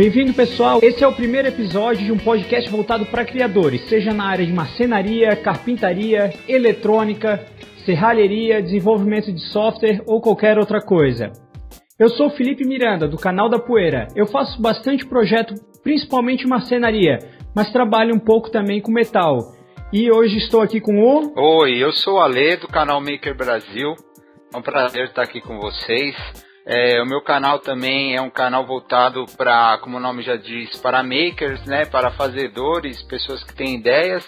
Bem-vindo, pessoal. Esse é o primeiro episódio de um podcast voltado para criadores, seja na área de marcenaria, carpintaria, eletrônica, serralheria, desenvolvimento de software ou qualquer outra coisa. Eu sou Felipe Miranda, do canal da Poeira. Eu faço bastante projeto, principalmente marcenaria, mas trabalho um pouco também com metal. E hoje estou aqui com o. Oi, eu sou o Ale, do canal Maker Brasil. É um prazer estar aqui com vocês. É, o meu canal também é um canal voltado para, como o nome já diz, para makers, né, para fazedores, pessoas que têm ideias.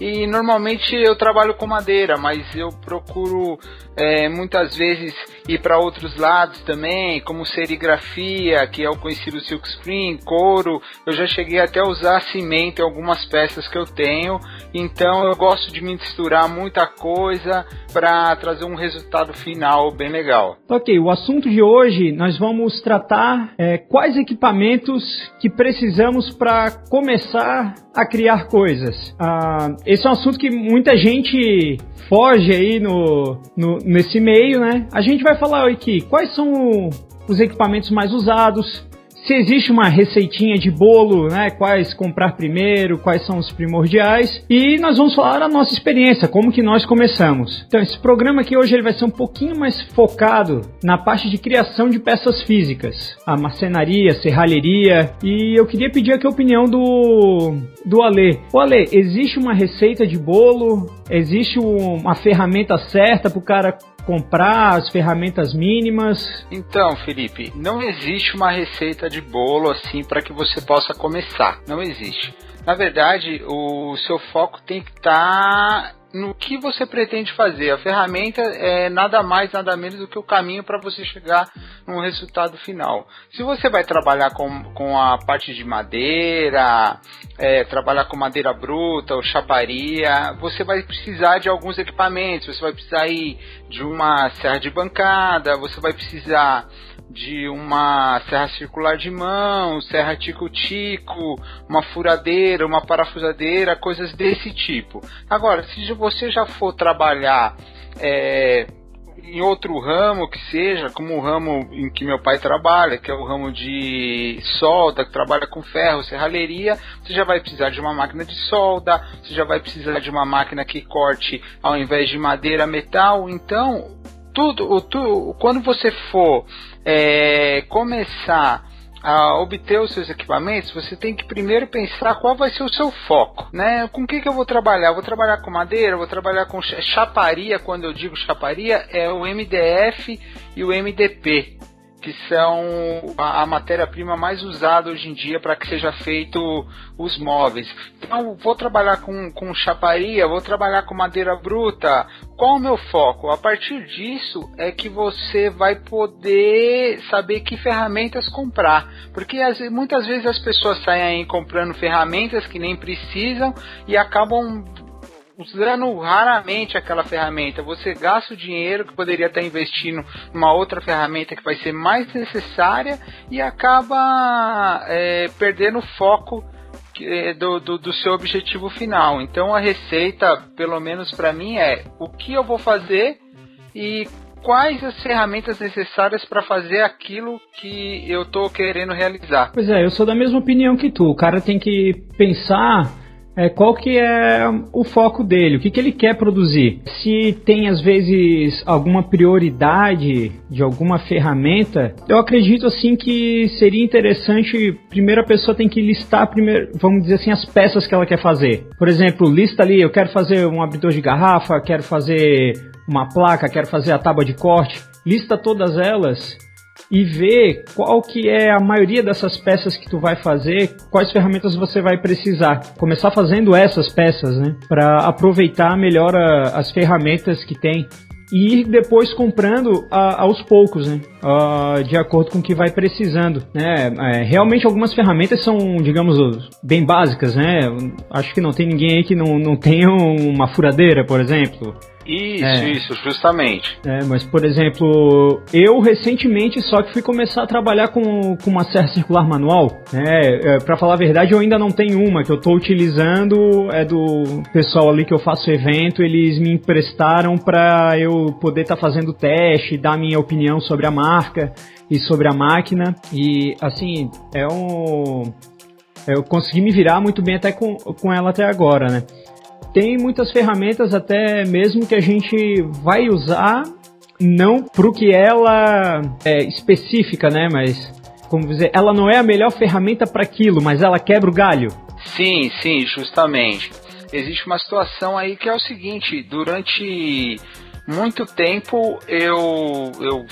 E normalmente eu trabalho com madeira, mas eu procuro é, muitas vezes ir para outros lados também, como serigrafia, que é o conhecido silk screen, couro. Eu já cheguei até a usar cimento em algumas peças que eu tenho. Então eu gosto de misturar muita coisa para trazer um resultado final bem legal. Ok, o assunto de hoje nós vamos tratar é, quais equipamentos que precisamos para começar a criar coisas. Ah, esse é um assunto que muita gente foge aí no, no, nesse meio, né? A gente vai falar aqui quais são os equipamentos mais usados, se existe uma receitinha de bolo, né? Quais comprar primeiro, quais são os primordiais. E nós vamos falar a nossa experiência, como que nós começamos. Então, esse programa aqui hoje ele vai ser um pouquinho mais focado na parte de criação de peças físicas. A marcenaria, serralheria. E eu queria pedir aqui a opinião do, do Ale. O Ale, existe uma receita de bolo? Existe uma ferramenta certa para o cara comprar as ferramentas mínimas? Então, Felipe, não existe uma receita de bolo assim para que você possa começar. Não existe. Na verdade, o seu foco tem que estar tá no que você pretende fazer. A ferramenta é nada mais, nada menos do que o caminho para você chegar no resultado final. Se você vai trabalhar com, com a parte de madeira, é, trabalhar com madeira bruta ou chaparia, você vai precisar de alguns equipamentos. Você vai precisar ir de uma serra de bancada, você vai precisar de uma serra circular de mão, serra tico-tico, uma furadeira, uma parafusadeira, coisas desse tipo. Agora, se você já for trabalhar é, em outro ramo que seja, como o ramo em que meu pai trabalha, que é o ramo de solda, que trabalha com ferro, serralheria, você já vai precisar de uma máquina de solda, você já vai precisar de uma máquina que corte ao invés de madeira metal. Então, tudo, tudo quando você for é, começar a obter os seus equipamentos, você tem que primeiro pensar qual vai ser o seu foco, né? Com o que, que eu vou trabalhar? vou trabalhar com madeira, vou trabalhar com chaparia, quando eu digo chaparia, é o MDF e o MDP que são a, a matéria-prima mais usada hoje em dia para que seja feito os móveis. Então, vou trabalhar com, com chaparia, vou trabalhar com madeira bruta. Qual o meu foco? A partir disso é que você vai poder saber que ferramentas comprar. Porque as, muitas vezes as pessoas saem comprando ferramentas que nem precisam e acabam usando raramente aquela ferramenta. Você gasta o dinheiro que poderia estar investindo numa outra ferramenta que vai ser mais necessária e acaba é, perdendo o foco é, do, do, do, seu objetivo final. Então a receita, pelo menos para mim, é o que eu vou fazer e quais as ferramentas necessárias para fazer aquilo que eu estou querendo realizar. Pois é, eu sou da mesma opinião que tu. O cara tem que pensar é, qual que é o foco dele, o que, que ele quer produzir. Se tem às vezes alguma prioridade de alguma ferramenta, eu acredito assim que seria interessante. Primeiro a pessoa tem que listar primeiro, vamos dizer assim, as peças que ela quer fazer. Por exemplo, lista ali, eu quero fazer um abridor de garrafa, quero fazer uma placa, quero fazer a tábua de corte. Lista todas elas e ver qual que é a maioria dessas peças que tu vai fazer, quais ferramentas você vai precisar. Começar fazendo essas peças, né, para aproveitar melhor a, as ferramentas que tem e ir depois comprando a, aos poucos, né? De acordo com o que vai precisando, né? É, realmente algumas ferramentas são, digamos, bem básicas, né? Acho que não tem ninguém aí que não, não tenha uma furadeira, por exemplo. Isso, é. isso, justamente. É, mas por exemplo, eu recentemente só que fui começar a trabalhar com, com uma serra circular manual. Né? É, para falar a verdade, eu ainda não tenho uma que eu estou utilizando, é do pessoal ali que eu faço evento, eles me emprestaram para eu poder estar tá fazendo teste, dar minha opinião sobre a marca e sobre a máquina. E assim, é um eu consegui me virar muito bem até com, com ela até agora, né? Tem muitas ferramentas até mesmo que a gente vai usar não pro que ela é específica, né? Mas como dizer, ela não é a melhor ferramenta para aquilo, mas ela quebra o galho. Sim, sim, justamente. Existe uma situação aí que é o seguinte: durante muito tempo eu eu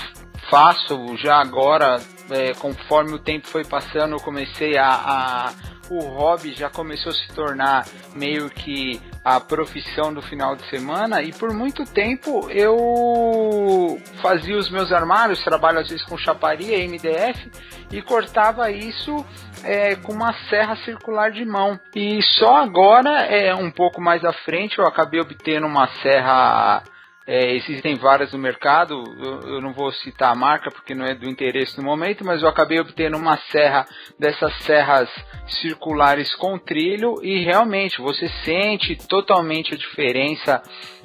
faço já agora, é, conforme o tempo foi passando, eu comecei a, a o hobby já começou a se tornar meio que a profissão do final de semana e por muito tempo eu fazia os meus armários, trabalho às vezes com chaparia, MDF e cortava isso é, com uma serra circular de mão. E só agora, é um pouco mais à frente, eu acabei obtendo uma serra é, existem várias no mercado, eu, eu, não vou citar a marca porque não é do interesse no momento, mas eu acabei obtendo uma serra dessas serras circulares com trilho e realmente você sente totalmente a diferença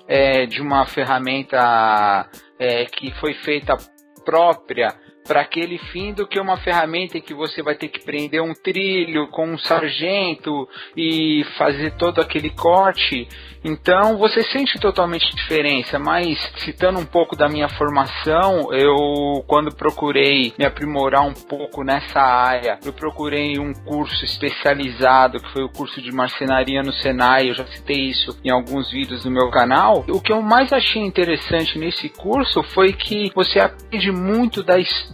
é, de uma ferramenta é, que foi feita própria para aquele fim do que uma ferramenta em que você vai ter que prender um trilho com um sargento e fazer todo aquele corte. Então você sente totalmente diferença, mas citando um pouco da minha formação, eu quando procurei me aprimorar um pouco nessa área, eu procurei um curso especializado, que foi o curso de marcenaria no Senai, eu já citei isso em alguns vídeos do meu canal. O que eu mais achei interessante nesse curso foi que você aprende muito da história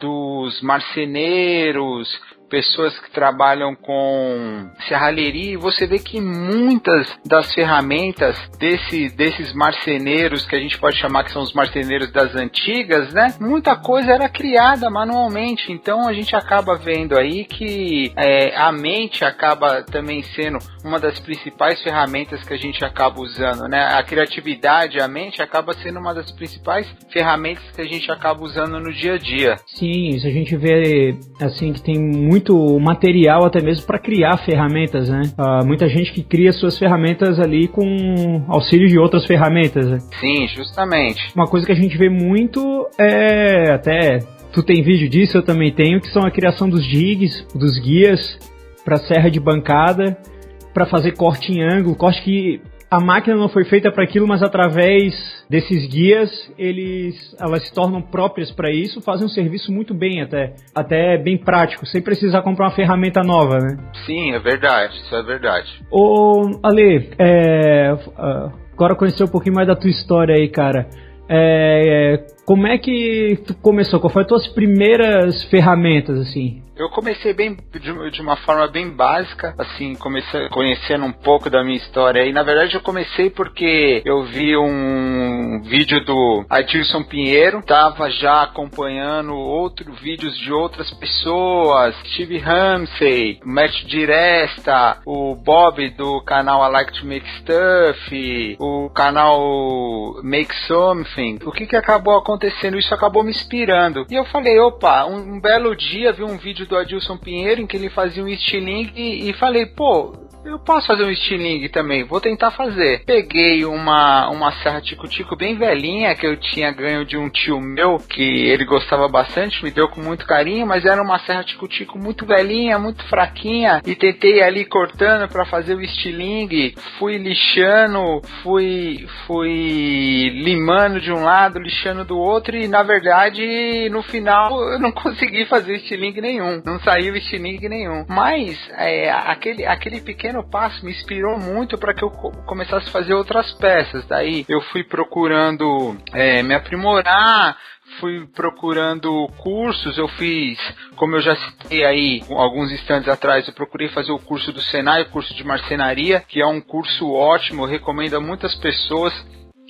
dos marceneiros, pessoas que trabalham com serralheria e você vê que muitas das ferramentas desse, desses marceneiros que a gente pode chamar que são os marceneiros das antigas, né? Muita coisa era criada manualmente, então a gente acaba vendo aí que é, a mente acaba também sendo uma das principais ferramentas que a gente acaba usando, né? A criatividade, a mente acaba sendo uma das principais ferramentas que a gente acaba usando no dia a dia. Sim, isso a gente vê assim que tem muito muito material até mesmo para criar ferramentas, né? Uh, muita gente que cria suas ferramentas ali com auxílio de outras ferramentas. Né? Sim, justamente. Uma coisa que a gente vê muito é até tu tem vídeo disso, eu também tenho, que são a criação dos jigs, dos guias para serra de bancada, para fazer corte em ângulo, corte que a máquina não foi feita para aquilo, mas através desses guias, eles, elas se tornam próprias para isso, fazem um serviço muito bem até, até bem prático, sem precisar comprar uma ferramenta nova, né? Sim, é verdade, isso é verdade. Ô, Ale, é, agora conhecer um pouquinho mais da tua história aí, cara. É, como é que tu começou? Qual foram as tuas primeiras ferramentas, assim? Eu comecei bem de, de, uma forma bem básica, assim, comecei conhecendo um pouco da minha história. E na verdade eu comecei porque eu vi um vídeo do Adilson Pinheiro, tava já acompanhando outros vídeos de outras pessoas, Steve Ramsey, Matt Diresta, o Bob do canal I Like to Make Stuff, o canal Make Something. O que que acabou acontecendo? Isso acabou me inspirando. E eu falei, opa, um, um belo dia vi um vídeo do Adilson Pinheiro, em que ele fazia um estilingue e, e falei, pô, eu posso fazer um estilingue também, vou tentar fazer. Peguei uma, uma serra tico-tico bem velhinha que eu tinha ganho de um tio meu, que ele gostava bastante, me deu com muito carinho, mas era uma serra tico-tico muito velhinha, muito fraquinha, e tentei ali cortando para fazer o estilingue, fui lixando, fui, fui limando de um lado, lixando do outro, e na verdade, no final, eu não consegui fazer estilingue nenhum, não saiu estilingue nenhum. Mas, é, aquele, aquele pequeno passo me inspirou muito para que eu começasse a fazer outras peças. Daí eu fui procurando é, me aprimorar, fui procurando cursos, eu fiz, como eu já citei aí alguns instantes atrás, eu procurei fazer o curso do Senai, o curso de marcenaria, que é um curso ótimo, eu recomendo a muitas pessoas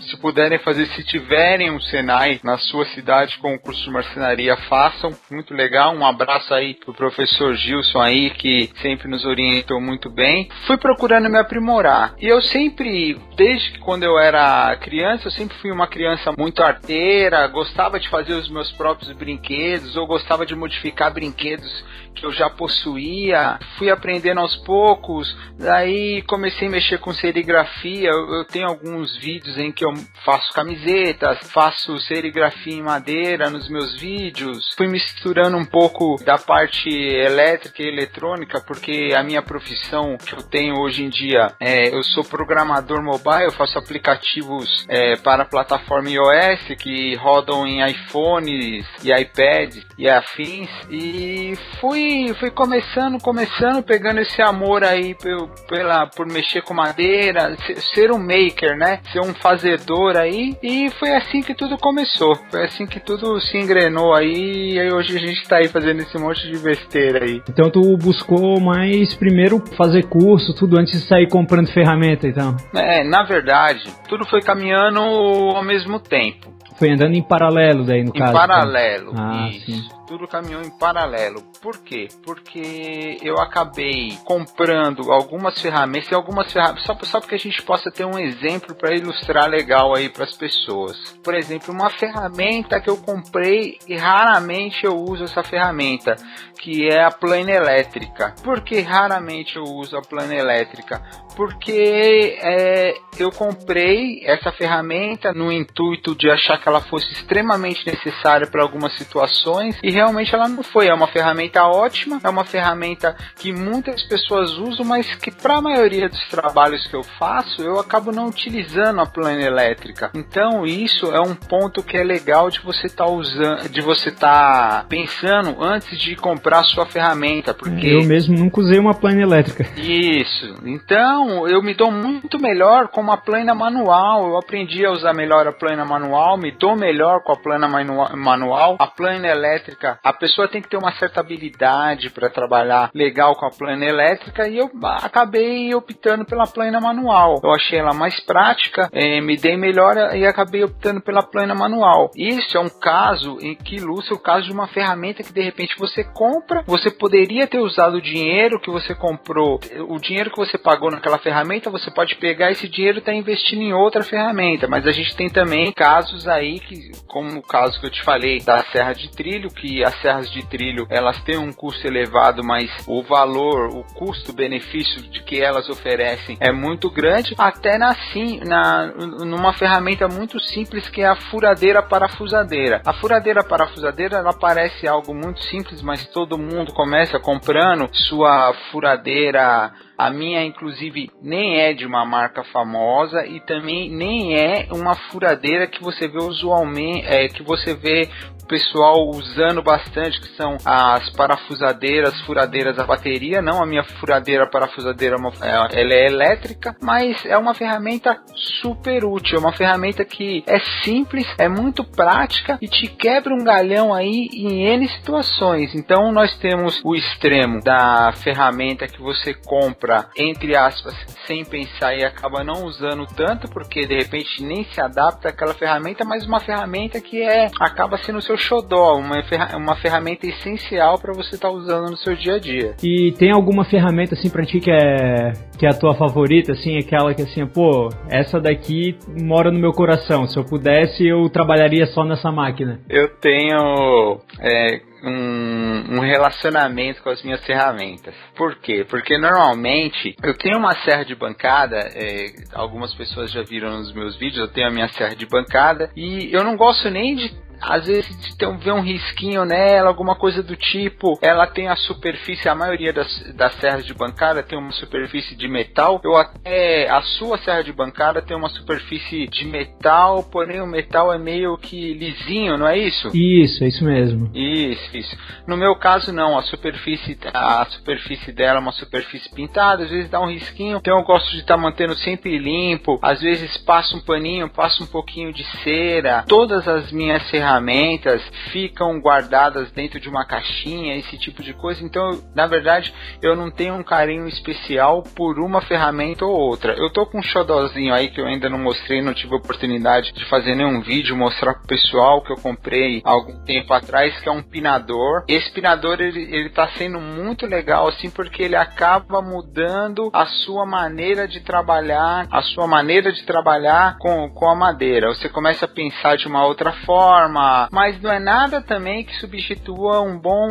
se puderem fazer, se tiverem um Senai na sua cidade com o curso de marcenaria, façam. Muito legal. Um abraço aí pro professor Gilson aí, que sempre nos orientou muito bem. Fui procurando me aprimorar. E eu sempre, desde quando eu era criança, eu sempre fui uma criança muito arteira, gostava de fazer os meus próprios brinquedos, ou gostava de modificar brinquedos que eu já possuía, fui aprendendo aos poucos, daí comecei a mexer com serigrafia, eu, eu, tenho alguns vídeos em que eu faço camisetas, faço serigrafia em madeira nos meus vídeos, fui misturando um pouco da parte elétrica e eletrônica, porque a minha profissão que eu tenho hoje em dia, é, eu sou programador mobile, eu faço aplicativos é, para a plataforma iOS que rodam em iPhones e iPads e afins, e fui fui, começando, começando, pegando esse amor aí pelo, pela, por mexer com madeira, ser um maker, né? Ser um fazedor aí. E foi assim que tudo começou. Foi assim que tudo se engrenou aí. E aí hoje a gente tá aí fazendo esse monte de besteira aí. Então tu buscou mais primeiro fazer curso, tudo antes de sair comprando ferramenta, então? É, na verdade, tudo foi caminhando ao mesmo tempo. Foi andando em paralelo daí, no em caso. Em paralelo, então. ah, isso. Sim tudo caminhou em paralelo. Por quê? Porque eu acabei comprando algumas ferramentas, algumas ferramentas, só, só porque a gente possa ter um exemplo para ilustrar legal aí para as pessoas. Por exemplo, uma ferramenta que eu comprei e raramente eu uso essa ferramenta, que é a plana elétrica. Por que raramente eu uso a plana elétrica? Porque é, eu comprei essa ferramenta no intuito de achar que ela fosse extremamente necessária para algumas situações e realmente ela não foi. É uma ferramenta ótima, é uma ferramenta que muitas pessoas usam, mas que para a maioria dos trabalhos que eu faço, eu acabo não utilizando a plana elétrica. Então, isso é um ponto que é legal de você estar tá usando, de você estar tá pensando antes de comprar sua ferramenta, porque eu mesmo nunca usei uma plana elétrica. Isso. Então, eu me dou muito melhor com uma plana manual. Eu aprendi a usar melhor a plana manual, me dou melhor com a plana manual. A plana elétrica elétrica, a pessoa tem que ter uma certa habilidade para trabalhar legal com a plana elétrica e eu acabei optando pela plana manual. Eu achei ela mais prática, eh, me dei melhor e acabei optando pela plana manual. Isso é um caso em que ilustra o caso de uma ferramenta que de repente você compra, você poderia ter usado o dinheiro que você comprou, o dinheiro que você pagou naquela ferramenta, você pode pegar esse dinheiro e tá investindo em outra ferramenta. Mas a gente tem também casos aí que, como o caso que eu te falei da Serra de Trilho, que as serras de trilho elas têm um custo elevado, mas o valor, o custo-benefício de que elas oferecem é muito grande, até na, sim, na, numa ferramenta muito simples que é a furadeira parafusadeira. A furadeira parafusadeira ela parece algo muito simples, mas todo mundo começa comprando sua furadeira a minha, inclusive, nem é de uma marca famosa e também nem é uma furadeira que você vê usualmente, é, que você vê pessoal usando bastante, que são as parafusadeiras, furadeiras a bateria. Não, a minha furadeira parafusadeira é, ela é elétrica, mas é uma ferramenta super útil. É uma ferramenta que é simples, é muito prática e te quebra um galhão aí em N situações. Então nós temos o extremo da ferramenta que você compra, entre aspas, sem pensar e acaba não usando tanto, porque de repente nem se adapta àquela ferramenta, mas uma ferramenta que é acaba sendo o seu xodó, uma, ferra uma ferramenta essencial para você estar tá usando no seu dia a dia. E tem alguma ferramenta assim para ti que é que é a tua favorita, assim, aquela que assim, pô, essa daqui mora no meu coração. Se eu pudesse, eu trabalharia só nessa máquina. Eu tenho é, um, um, relacionamento com as minhas ferramentas. Por quê? Porque normalmente eu tenho uma serra de bancada, é, algumas pessoas já viram nos meus vídeos, eu tenho a minha serra de bancada e eu não gosto nem de às vezes tem, vê um risquinho nela, alguma coisa do tipo. Ela tem a superfície, a maioria das, das serras de bancada tem uma superfície de metal. Eu até a sua serra de bancada tem uma superfície de metal, porém o metal é meio que lisinho, não é isso? Isso, é isso mesmo. Isso, isso. No meu caso não, a superfície a superfície dela é uma superfície pintada, às vezes dá um risquinho. Então eu gosto de estar tá mantendo sempre limpo. Às vezes passo um paninho, passo um pouquinho de cera. Todas as minhas serras ferramentas ficam guardadas dentro de uma caixinha, esse tipo de coisa. Então, na verdade, eu não tenho um carinho especial por uma ferramenta ou outra. Eu tô com um xodózinho aí que eu ainda não mostrei, não tive oportunidade de fazer nenhum vídeo, mostrar pro pessoal que eu comprei algum tempo atrás, que é um pinador. Esse pinador, ele, ele tá sendo muito legal, assim, porque ele acaba mudando a sua maneira de trabalhar, a sua maneira de trabalhar com, com a madeira. Você começa a pensar de uma outra forma, mas não é nada também que substitua um bom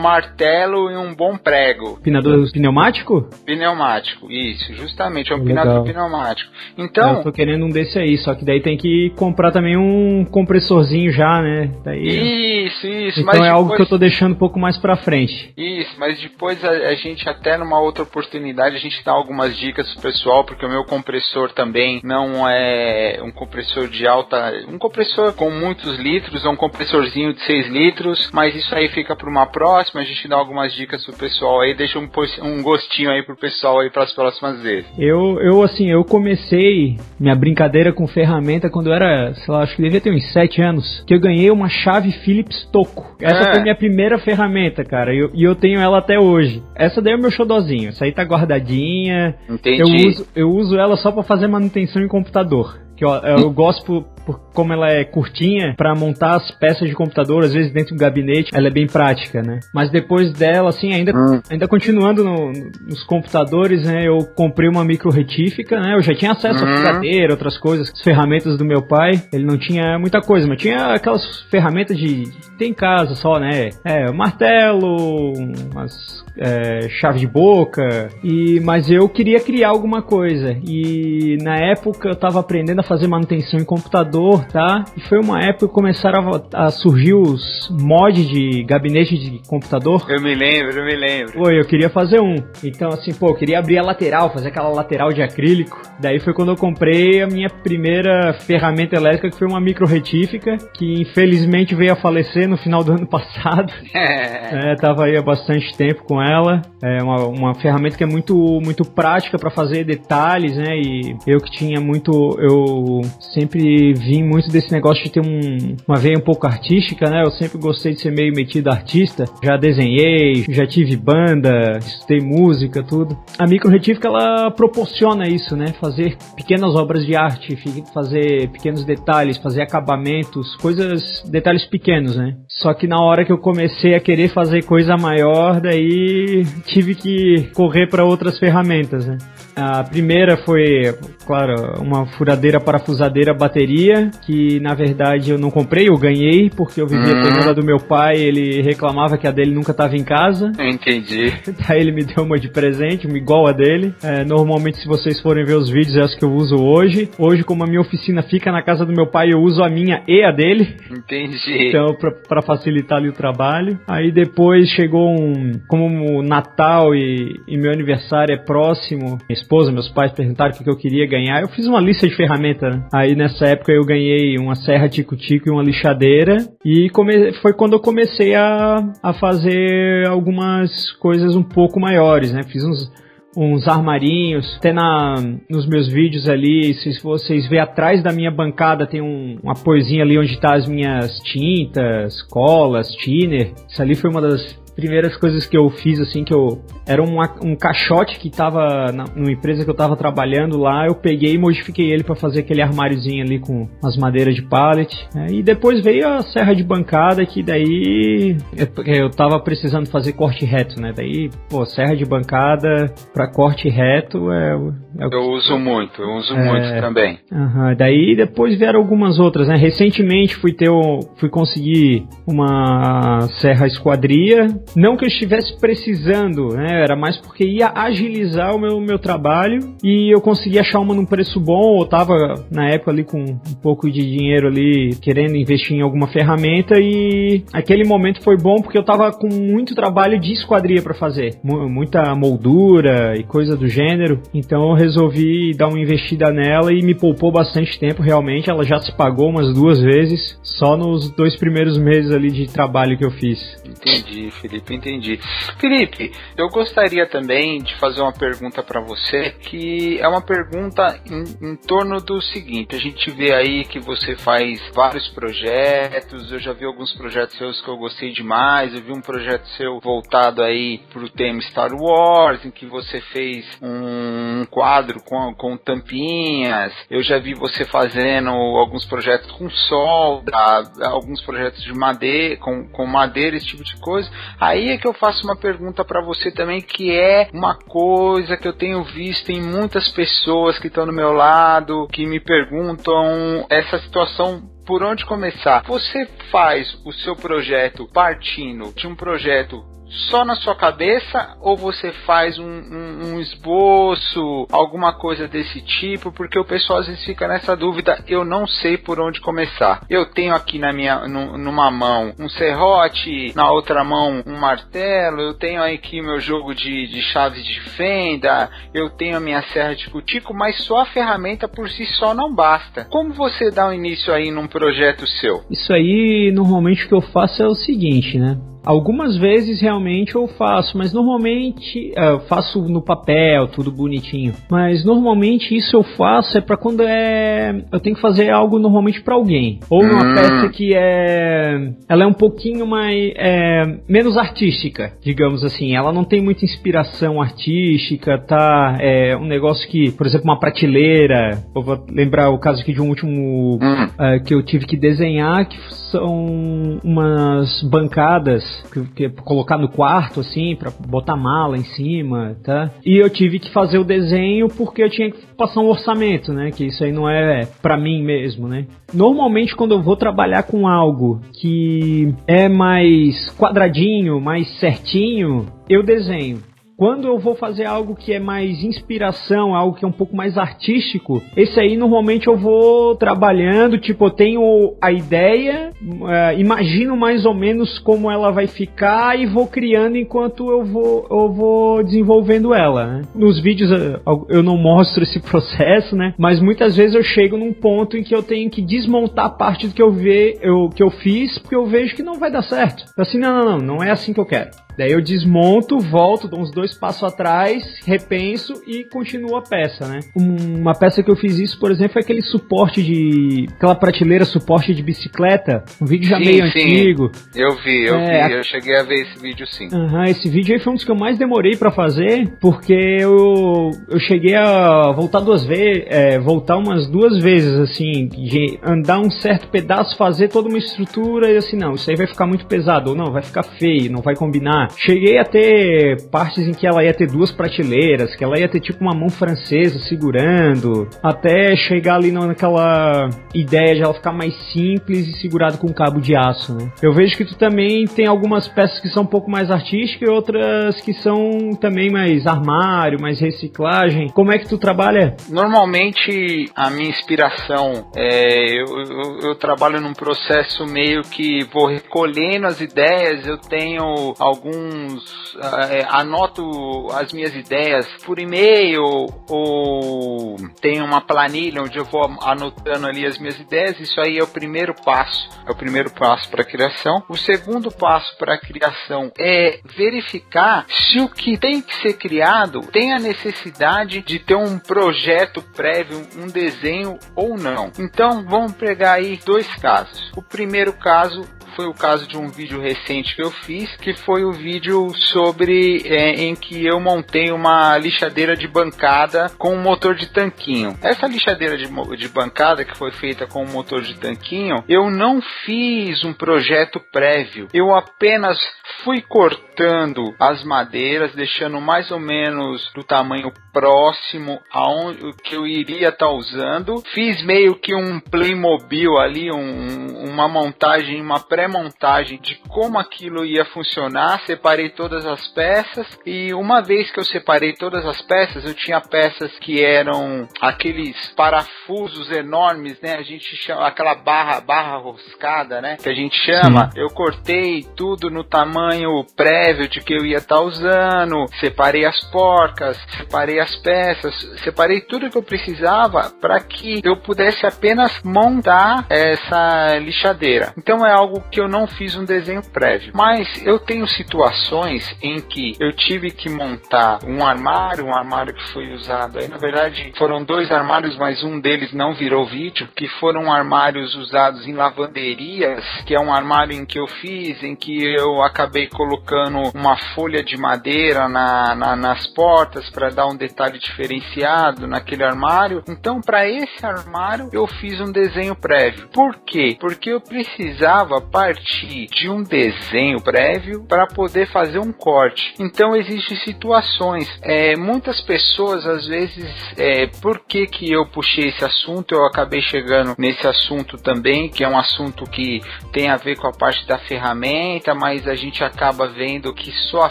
martelo e um bom prego. Pinador pneumático? Pneumático, isso, justamente, é um Legal. pinador pneumático. Então. Eu tô querendo um desse aí, só que daí tem que comprar também um compressorzinho já, né? Daí... Isso, isso. Então é depois... algo que eu tô deixando um pouco mais pra frente. Isso, mas depois a, a gente, até numa outra oportunidade, a gente dá algumas dicas pro pessoal, porque o meu compressor também não é um compressor de alta. Um compressor com muitos litros, é um compressorzinho de 6 litros, mas isso aí fica para uma próxima. A gente dá algumas dicas pro pessoal aí, deixa um, um gostinho aí pro pessoal aí para as próximas vezes. Eu, eu, assim, eu comecei minha brincadeira com ferramenta quando eu era, sei lá, acho que devia ter uns 7 anos, que eu ganhei uma chave Philips Toco. Essa é. foi minha primeira ferramenta, cara, e eu, eu tenho ela até hoje. Essa daí é o meu xodozinho, essa aí tá guardadinha. Entendi. Eu uso, eu uso ela só para fazer manutenção em computador que eu, eu gosto por, como ela é curtinha para montar as peças de computador, às vezes dentro do gabinete, ela é bem prática, né? Mas depois dela, assim, ainda, hum. ainda continuando no, nos computadores, né? Eu comprei uma micro retífica, né? Eu já tinha acesso hum. a cadeira, outras coisas, as ferramentas do meu pai. Ele não tinha muita coisa, mas tinha aquelas ferramentas de, ter em casa só, né? É, martelo, umas é, chave de boca. E mas eu queria criar alguma coisa e na época eu estava aprendendo a fazer manutenção em computador, tá? E foi uma época que começaram a, a surgir os mods de gabinete de computador. Eu me lembro, eu me lembro. Oi, eu queria fazer um. Então assim, pô, eu queria abrir a lateral, fazer aquela lateral de acrílico. Daí foi quando eu comprei a minha primeira ferramenta elétrica, que foi uma micro retífica, que infelizmente veio a falecer no final do ano passado. é, tava aí há bastante tempo com ela ela. É uma, uma ferramenta que é muito, muito prática para fazer detalhes, né? E eu que tinha muito. Eu sempre vim muito desse negócio de ter um, uma veia um pouco artística, né? Eu sempre gostei de ser meio metido artista. Já desenhei, já tive banda, estudei música, tudo. A micro retífica ela proporciona isso, né? Fazer pequenas obras de arte, fazer pequenos detalhes, fazer acabamentos, coisas, detalhes pequenos, né? Só que na hora que eu comecei a querer fazer coisa maior, daí tive que correr para outras ferramentas, né? A primeira foi, claro, uma furadeira parafusadeira bateria, que na verdade eu não comprei, eu ganhei, porque eu vivia uhum. pegando a do meu pai, ele reclamava que a dele nunca estava em casa. Entendi. Daí ele me deu uma de presente, uma igual a dele. É, normalmente, se vocês forem ver os vídeos, é essa que eu uso hoje. Hoje, como a minha oficina fica na casa do meu pai, eu uso a minha e a dele. Entendi. Então, para facilitar ali o trabalho. Aí depois chegou um. Como o Natal e, e meu aniversário é próximo, minha esposa, meus pais perguntaram o que, que eu queria ganhar. Eu fiz uma lista de ferramentas. Né? Aí nessa época eu ganhei uma serra tico-tico e uma lixadeira. E come, foi quando eu comecei a, a fazer algumas coisas um pouco maiores, né? Fiz uns uns armarinhos, até na, nos meus vídeos ali, se vocês verem atrás da minha bancada tem um, uma poesinha ali onde tá as minhas tintas, colas, thinner. Isso ali foi uma das primeiras coisas que eu fiz, assim, que eu. Era um, um caixote que tava na, numa empresa que eu tava trabalhando lá, eu peguei e modifiquei ele para fazer aquele armáriozinho ali com as madeiras de pallet. Né? E depois veio a serra de bancada, que daí eu, eu tava precisando fazer corte reto, né? Daí, pô, serra de bancada para corte reto é. é eu uso muito, eu uso é, muito também. Uh -huh. Daí depois vieram algumas outras, né? Recentemente fui ter, fui conseguir uma serra esquadria não que eu estivesse precisando, né? Era mais porque ia agilizar o meu, meu trabalho e eu consegui achar uma num preço bom. Eu tava na época ali com um pouco de dinheiro ali querendo investir em alguma ferramenta e aquele momento foi bom porque eu tava com muito trabalho de esquadria para fazer, muita moldura e coisa do gênero. Então eu resolvi dar uma investida nela e me poupou bastante tempo. Realmente, ela já se pagou umas duas vezes só nos dois primeiros meses ali de trabalho que eu fiz. Entendi, Felipe, entendi. Felipe, eu gostaria também de fazer uma pergunta para você, que é uma pergunta em, em, torno do seguinte: a gente vê aí que você faz vários projetos, eu já vi alguns projetos seus que eu gostei demais, eu vi um projeto seu voltado aí pro tema Star Wars, em que você fez um quadro com, com tampinhas, eu já vi você fazendo alguns projetos com solda, alguns projetos de madeira, com, com madeira, esse tipo de coisa. Aí é que eu faço uma pergunta para você também, que é uma coisa que eu tenho visto em muitas pessoas que estão no meu lado, que me perguntam essa situação por onde começar? Você faz o seu projeto partindo de um projeto só na sua cabeça ou você faz um, um, um, esboço, alguma coisa desse tipo? Porque o pessoal às vezes fica nessa dúvida, eu não sei por onde começar. Eu tenho aqui na minha, numa mão um serrote, na outra mão um martelo, eu tenho aqui meu jogo de, de chaves de fenda, eu tenho a minha serra de cutico, mas só a ferramenta por si só não basta. Como você dá um início aí num projeto seu? Isso aí, normalmente o que eu faço é o seguinte, né? Algumas vezes realmente eu faço, mas normalmente eu faço no papel, tudo bonitinho. Mas normalmente isso eu faço é para quando é eu tenho que fazer algo normalmente para alguém, ou uma hum. peça que é ela é um pouquinho mais é, menos artística, digamos assim. Ela não tem muita inspiração artística, tá? É um negócio que, por exemplo, uma prateleira. Eu vou lembrar o caso aqui de um último hum. uh, que eu tive que desenhar que são umas bancadas que colocar no quarto assim para botar mala em cima, tá? E eu tive que fazer o desenho porque eu tinha que passar um orçamento, né? Que isso aí não é para mim mesmo, né? Normalmente quando eu vou trabalhar com algo que é mais quadradinho, mais certinho, eu desenho. Quando eu vou fazer algo que é mais inspiração, algo que é um pouco mais artístico, esse aí normalmente eu vou trabalhando, tipo, eu tenho a ideia, uh, imagino mais ou menos como ela vai ficar e vou criando enquanto eu vou, eu vou desenvolvendo ela. Né? Nos vídeos eh, eu não mostro esse processo, né? Mas muitas vezes eu chego num ponto em que eu tenho que desmontar parte do que eu, ve, eu, que eu fiz, porque eu vejo que não vai dar certo. Assim, não, não, não, não é assim que eu quero. Daí eu desmonto, volto, dou uns dois passos atrás, repenso e continuo a peça, né? Uma peça que eu fiz isso, por exemplo, é aquele suporte de. aquela prateleira suporte de bicicleta. Um vídeo já sim, meio sim. antigo. Eu vi, eu é, vi, eu cheguei a ver esse vídeo sim. Uhum, esse vídeo aí foi um dos que eu mais demorei para fazer, porque eu, eu cheguei a voltar duas vezes, é, voltar umas duas vezes, assim, de andar um certo pedaço, fazer toda uma estrutura e assim, não, isso aí vai ficar muito pesado, ou não, vai ficar feio, não vai combinar. Cheguei a ter partes em que ela ia ter duas prateleiras, que ela ia ter tipo uma mão francesa segurando, até chegar ali naquela ideia de ela ficar mais simples e segurado com cabo de aço, né? Eu vejo que tu também tem algumas peças que são um pouco mais artísticas e outras que são também mais armário, mais reciclagem. Como é que tu trabalha? Normalmente a minha inspiração é eu, eu, eu trabalho num processo meio que vou recolhendo as ideias, eu tenho algum alguns. É, anoto as minhas ideias por e-mail ou tenho uma planilha onde eu vou anotando ali as minhas ideias. Isso aí é o primeiro passo. É o primeiro passo para a criação. O segundo passo para a criação é verificar se o que tem que ser criado tem a necessidade de ter um projeto prévio, um desenho ou não. Então vamos pegar aí dois casos. O primeiro caso foi o caso de um vídeo recente que eu fiz, que foi o vídeo sobre é, em que eu montei uma lixadeira de bancada com um motor de tanquinho. Essa lixadeira de, de bancada que foi feita com um motor de tanquinho, eu não fiz um projeto prévio. Eu apenas fui cortando as madeiras, deixando mais ou menos do tamanho próximo aonde que eu iria estar tá usando. Fiz meio que um Playmobil ali, um, uma montagem, uma pré-montagem de como aquilo ia funcionar. Separei todas as peças e uma vez que eu separei todas as peças, eu tinha peças que eram aqueles parafusos enormes, né? A gente chama aquela barra, barra roscada, né? Que a gente chama. Sim. Eu cortei tudo no tamanho prévio de que eu ia estar tá usando, separei as porcas, separei as as peças, separei tudo que eu precisava para que eu pudesse apenas montar essa lixadeira. Então é algo porque eu não fiz um desenho prévio. Mas eu tenho situações em que eu tive que montar um armário, um armário que foi usado aí, na verdade, foram dois armários, mas um deles não virou vídeo, que foram armários usados em lavanderias, que é um armário em que eu fiz, em que eu acabei colocando uma folha de madeira na, na nas portas para dar um detalhe diferenciado naquele armário. Então, para esse armário, eu fiz um desenho prévio. Por quê? Porque eu precisava partir de um desenho prévio para poder fazer um corte. Então, existem situações. É, muitas pessoas, às vezes, é, por que, que eu puxei esse assunto? Eu acabei chegando nesse assunto também, que é um assunto que tem a ver com a parte da ferramenta, mas a gente acaba vendo que só a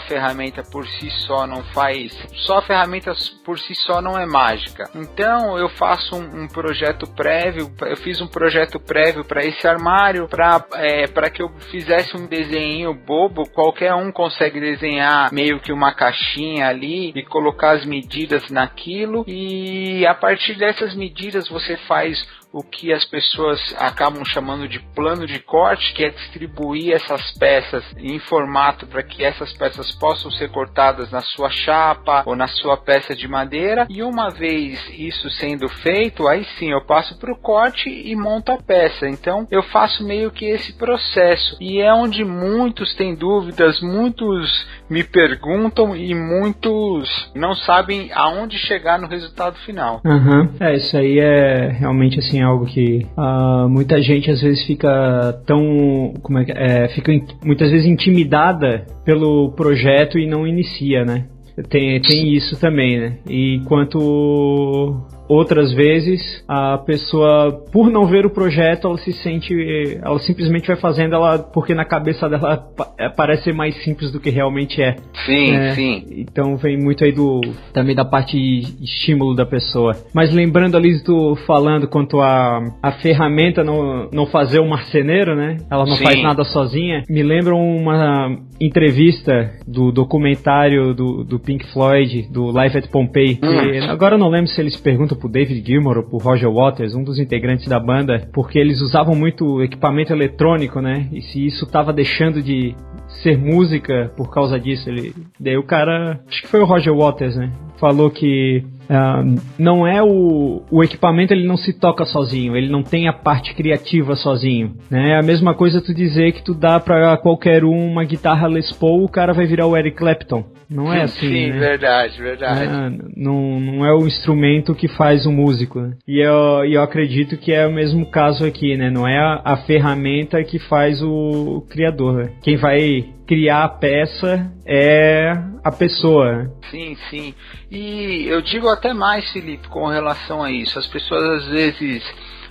ferramenta por si só não faz. Só a ferramenta por si só não é mágica. Então, eu faço um, um projeto prévio, eu fiz um projeto prévio para esse armário, para é, que eu fizesse um desenho bobo, qualquer um consegue desenhar meio que uma caixinha ali e colocar as medidas naquilo e a partir dessas medidas você faz o que as pessoas acabam chamando de plano de corte, que é distribuir essas peças em formato para que essas peças possam ser cortadas na sua chapa ou na sua peça de madeira. E uma vez isso sendo feito, aí sim eu passo para o corte e monto a peça. Então eu faço meio que esse processo e é onde muitos têm dúvidas, muitos me perguntam e muitos não sabem aonde chegar no resultado final. Uhum. É, isso aí é realmente assim algo que uh, muita gente às vezes fica tão. Como é que é, fica muitas vezes intimidada pelo projeto e não inicia, né? Tem, tem isso também, né? Enquanto Outras vezes, a pessoa, por não ver o projeto, ela se sente, ela simplesmente vai fazendo ela, porque na cabeça dela é, parece ser mais simples do que realmente é. Sim, é, sim. Então vem muito aí do, também da parte estímulo da pessoa. Mas lembrando ali do falando quanto a, a ferramenta não, não fazer o marceneiro, né? Ela não sim. faz nada sozinha. Me lembra uma entrevista do documentário do, do Pink Floyd, do Life at Pompeii. Hum. agora eu não lembro se eles perguntam pro David Gilmour ou pro Roger Waters, um dos integrantes da banda, porque eles usavam muito equipamento eletrônico, né? E se isso tava deixando de ser música por causa disso, ele, daí o cara, acho que foi o Roger Waters, né? Falou que Uh, não é o, o equipamento ele não se toca sozinho, ele não tem a parte criativa sozinho, né? É a mesma coisa tu dizer que tu dá para qualquer um uma guitarra Les Paul, o cara vai virar o Eric Clapton. Não é assim, Sim, né? verdade, verdade. É, não, não é o instrumento que faz o músico. Né? E eu, eu acredito que é o mesmo caso aqui, né? Não é a, a ferramenta que faz o, criador. Né? Quem vai criar a peça é a pessoa. Sim, sim. E eu digo até mais, Felipe, com relação a isso. As pessoas às vezes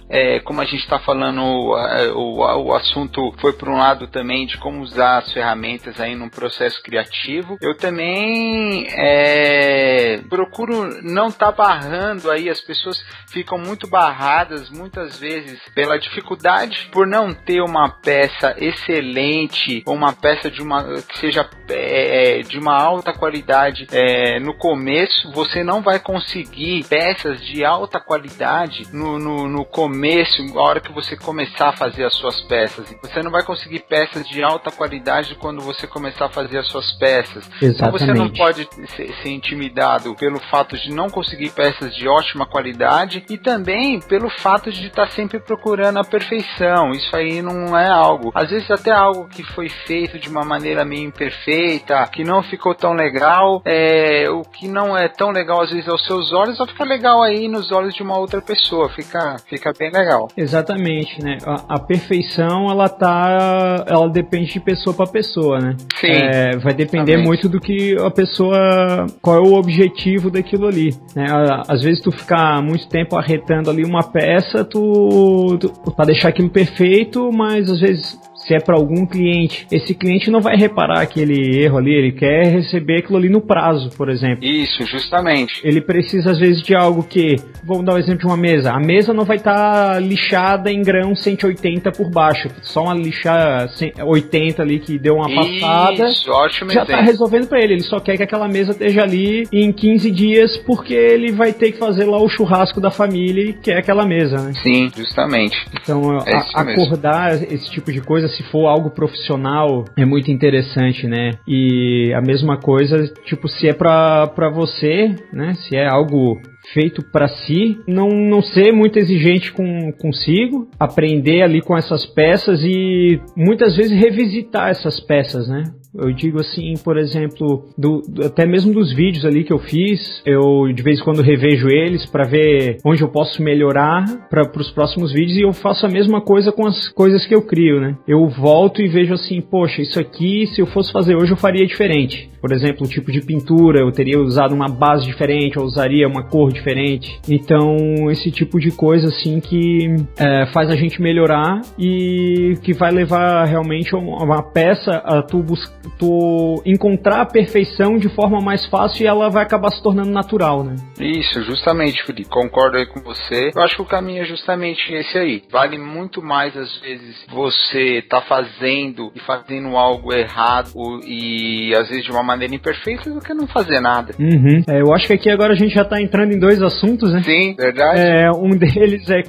é, como a gente está falando, o, o, assunto foi para um lado também de como usar as ferramentas aí num processo criativo. Eu também é, procuro não estar tá barrando aí, as pessoas ficam muito barradas muitas vezes pela dificuldade por não ter uma peça excelente ou uma peça de uma que seja é, é de uma alta qualidade é, no começo. Você não vai conseguir peças de alta qualidade no, no, no começo começo, a hora que você começar a fazer as suas peças. Você não vai conseguir peças de alta qualidade quando você começar a fazer as suas peças. Exatamente. Então você não pode ser, ser intimidado pelo fato de não conseguir peças de ótima qualidade e também pelo fato de estar sempre procurando a perfeição. Isso aí não é algo. Às vezes até algo que foi feito de uma maneira meio imperfeita, que não ficou tão legal, é, o que não é tão legal às vezes aos seus olhos, só fica legal aí nos olhos de uma outra pessoa. Fica, fica bem bem legal. Exatamente, né? A, a, perfeição, ela tá. Ela depende de pessoa para pessoa, né? Sim. É, vai depender exatamente. muito do que a pessoa. Qual é o objetivo daquilo ali. Né? Às vezes tu ficar muito tempo arretando ali uma peça, tu. tu para deixar aquilo perfeito, mas às vezes se é para algum cliente, esse cliente não vai reparar aquele erro ali, ele quer receber aquilo ali no prazo, por exemplo. Isso, justamente. Ele precisa às vezes de algo que, vamos dar o um exemplo de uma mesa. A mesa não vai estar tá lixada em grão 180 por baixo, só uma lixa 80 ali que deu uma passada. Isso, ótimo Já está resolvendo para ele, ele só quer que aquela mesa esteja ali em 15 dias porque ele vai ter que fazer lá o churrasco da família e quer aquela mesa, né? Sim, justamente. Então, é a, acordar esse tipo de coisa coisa, se for algo profissional, é muito interessante, né? E a mesma coisa, tipo, se é pra, pra você, né? Se é algo feito para si, não, não ser muito exigente com consigo, aprender ali com essas peças e muitas vezes revisitar essas peças, né? Eu digo assim, por exemplo, do, até mesmo dos vídeos ali que eu fiz, eu de vez em quando revejo eles para ver onde eu posso melhorar para os próximos vídeos e eu faço a mesma coisa com as coisas que eu crio, né? Eu volto e vejo assim, poxa, isso aqui, se eu fosse fazer hoje, eu faria diferente. Por exemplo, o tipo de pintura, eu teria usado uma base diferente, eu usaria uma cor diferente. Então, esse tipo de coisa assim que é, faz a gente melhorar e que vai levar realmente uma peça a tu buscar tu encontrar a perfeição de forma mais fácil e ela vai acabar se tornando natural, né? Isso, justamente, Felipe. Concordo aí com você. Eu acho que o caminho é justamente esse aí. Vale muito mais, às vezes, você tá fazendo e fazendo algo errado e às vezes de uma maneira imperfeita do que não fazer nada. Uhum. É, eu acho que aqui agora a gente já tá entrando em dois assuntos, né? Sim, verdade. É, um deles é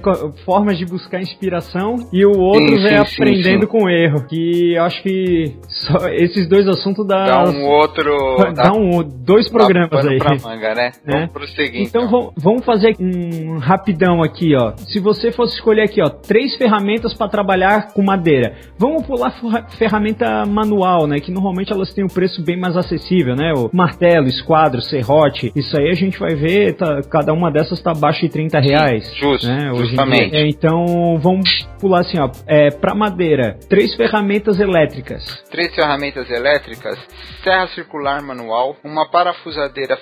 formas de buscar inspiração e o outro sim, é sim, aprendendo sim, com erro. Que eu acho que só esses dois assuntos dá. Dá um outro. Dá, um, dois programas aí. Pra manga, né? É. Vamos prosseguir. Então, então. vamos fazer um rapidão aqui, ó. Se você fosse escolher aqui, ó, três ferramentas para trabalhar com madeira. Vamos pular ferramenta manual, né? Que normalmente elas têm um preço bem mais acessível, né? O martelo, esquadro, serrote. Isso aí a gente vai ver, tá, cada uma dessas tá abaixo de 30 reais. Justo, né? justamente. É, então, vamos pular assim, ó. É, para madeira, três ferramentas elétricas. Três ferramentas elétricas, serra circular manual, uma parafusadeira,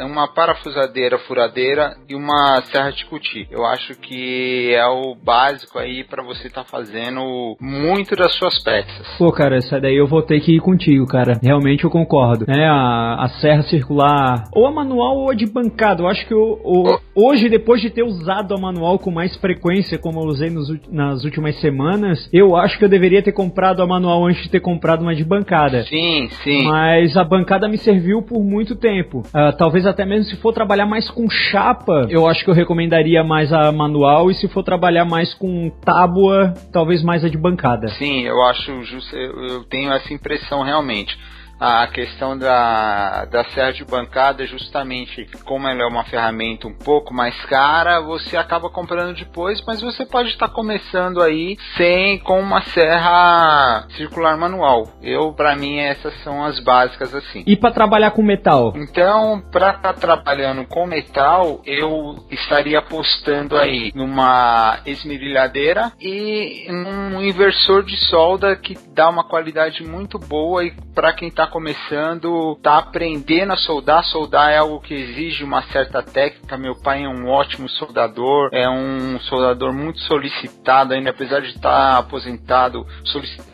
uma parafusadeira furadeira e uma serra de cuti. Eu acho que é o básico aí para você estar tá fazendo muito das suas peças. Pô, cara, essa daí eu vou ter que ir contigo, cara. Realmente eu concordo. É a, a serra circular, ou a manual ou a de bancada. Eu acho que eu, o, hoje, depois de ter usado a manual com mais frequência, como eu usei nos, nas últimas semanas, eu acho que eu deveria ter comprado a manual antes de ter comprado uma de bancada. Sim, sim. Mas a bancada me serviu por muito tempo. Uh, talvez até mesmo se for trabalhar mais com chapa, eu acho que eu recomendaria mais a manual. E se for trabalhar mais com tábua, talvez mais a de bancada. Sim, eu acho justo. Eu tenho essa impressão realmente a questão da, da serra de bancada, justamente como ela é uma ferramenta um pouco mais cara, você acaba comprando depois, mas você pode estar começando aí sem com uma serra circular manual. Eu, para mim, essas são as básicas assim. E para trabalhar com metal? Então, para estar tá trabalhando com metal, eu estaria apostando aí numa esmerilhadeira e num inversor de solda que dá uma qualidade muito boa e para quem está começando, tá aprendendo a soldar. Soldar é algo que exige uma certa técnica. Meu pai é um ótimo soldador, é um soldador muito solicitado, ainda apesar de estar tá aposentado,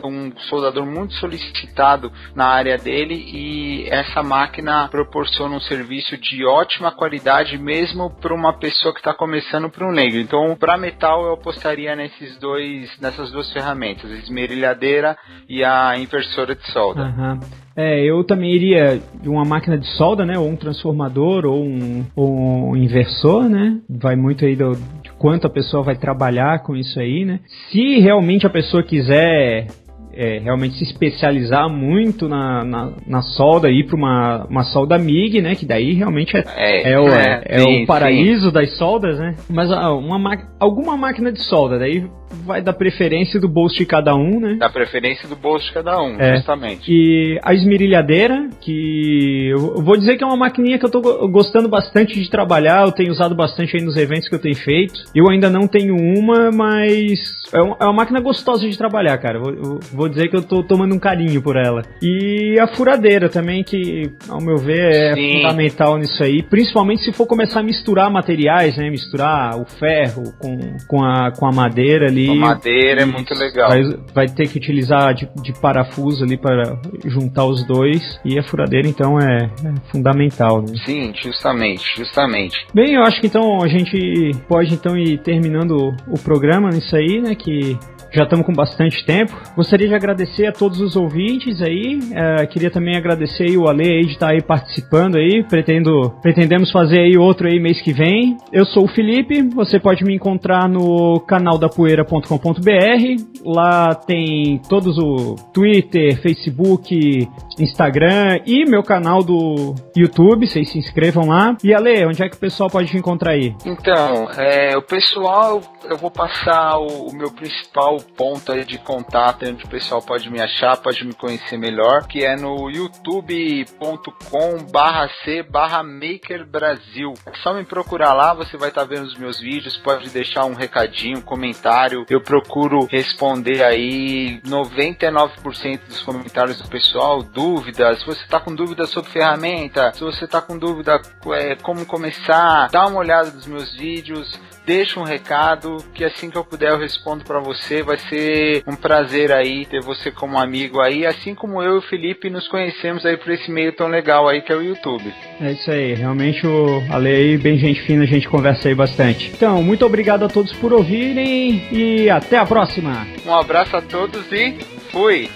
um soldador muito solicitado na área dele e essa máquina proporciona um serviço de ótima qualidade mesmo para uma pessoa que está começando para um leigo. Então, para metal eu apostaria nesses dois, nessas duas ferramentas, a esmerilhadeira e a inversora de solda. Uhum. É, eu também iria de uma máquina de solda, né? Ou um transformador, ou um, ou um inversor, né? Vai muito aí do, de quanto a pessoa vai trabalhar com isso aí, né? Se realmente a pessoa quiser é, realmente se especializar muito na, na, na solda, ir para uma, uma solda MIG, né? Que daí realmente é, é, é o, é, é sim, o paraíso sim. das soldas, né? Mas ah, uma, alguma máquina de solda, daí vai da preferência do bolso de cada um, né? Da preferência do bolso de cada um, é. justamente. E a esmerilhadeira, que eu vou dizer que é uma maquininha que eu tô gostando bastante de trabalhar, eu tenho usado bastante aí nos eventos que eu tenho feito. Eu ainda não tenho uma, mas é uma, é uma máquina gostosa de trabalhar, cara. Vou, vou dizer que eu tô tomando um carinho por ela. E a furadeira também, que ao meu ver é Sim. fundamental nisso aí, principalmente se for começar a misturar materiais, né? Misturar o ferro com, com, a, com a madeira ali. A madeira é muito legal. Vai, vai ter que utilizar de, de, parafuso ali para juntar os dois. E a furadeira, então, é, é fundamental. Né? Sim, justamente, justamente. Bem, eu acho que então a gente pode então ir terminando o programa nisso aí, né? Que já estamos com bastante tempo. Gostaria de agradecer a todos os ouvintes aí. É, queria também agradecer aí o Ale aí de estar tá aí participando aí. Pretendo, pretendemos fazer aí outro aí mês que vem. Eu sou o Felipe. Você pode me encontrar no canal da poeira.com.br. Lá tem todos o Twitter, Facebook, Instagram e meu canal do YouTube. Vocês se inscrevam lá. E Ale, onde é que o pessoal pode te encontrar aí? Então, é, o pessoal, eu vou passar o, o meu principal ponto aí de contato onde o pessoal pode me achar, pode me conhecer melhor, que é no youtube.com barra c barra maker Brasil. É só me procurar lá, você vai estar tá vendo os meus vídeos, pode deixar um recadinho, um comentário. Eu procuro responder aí 99% dos comentários do pessoal, dúvidas, se você está com dúvidas sobre ferramenta, se você está com dúvida é, como começar, dá uma olhada nos meus vídeos, deixa um recado que assim que eu puder eu respondo para você. Vai ser um prazer aí ter você como amigo aí, assim como eu e o Felipe nos conhecemos aí por esse meio tão legal aí que é o YouTube. É isso aí, realmente o Ale aí, bem gente fina, a gente conversa aí bastante. Então, muito obrigado a todos por ouvirem e até a próxima. Um abraço a todos e fui!